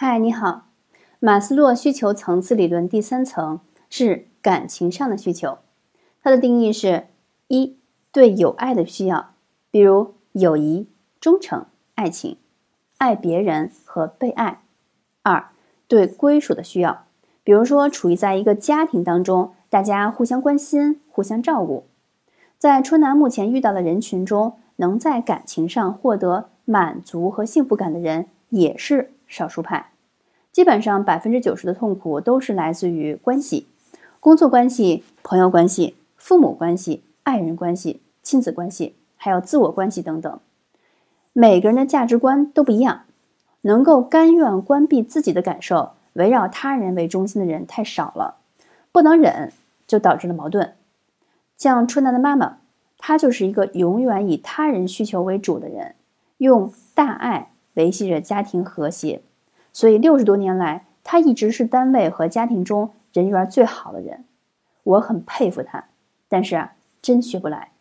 嗨，你好。马斯洛需求层次理论第三层是感情上的需求，它的定义是：一、对有爱的需要，比如友谊、忠诚、爱情、爱别人和被爱；二、对归属的需要，比如说处于在一个家庭当中，大家互相关心、互相照顾。在春楠目前遇到的人群中，能在感情上获得满足和幸福感的人也是少数派。基本上百分之九十的痛苦都是来自于关系、工作关系、朋友关系、父母关系、爱人关系、亲子关系，还有自我关系等等。每个人的价值观都不一样，能够甘愿关闭自己的感受，围绕他人为中心的人太少了。不能忍，就导致了矛盾。像春楠的妈妈，她就是一个永远以他人需求为主的人，用大爱维系着家庭和谐。所以六十多年来，他一直是单位和家庭中人缘最好的人，我很佩服他。但是啊，真学不来。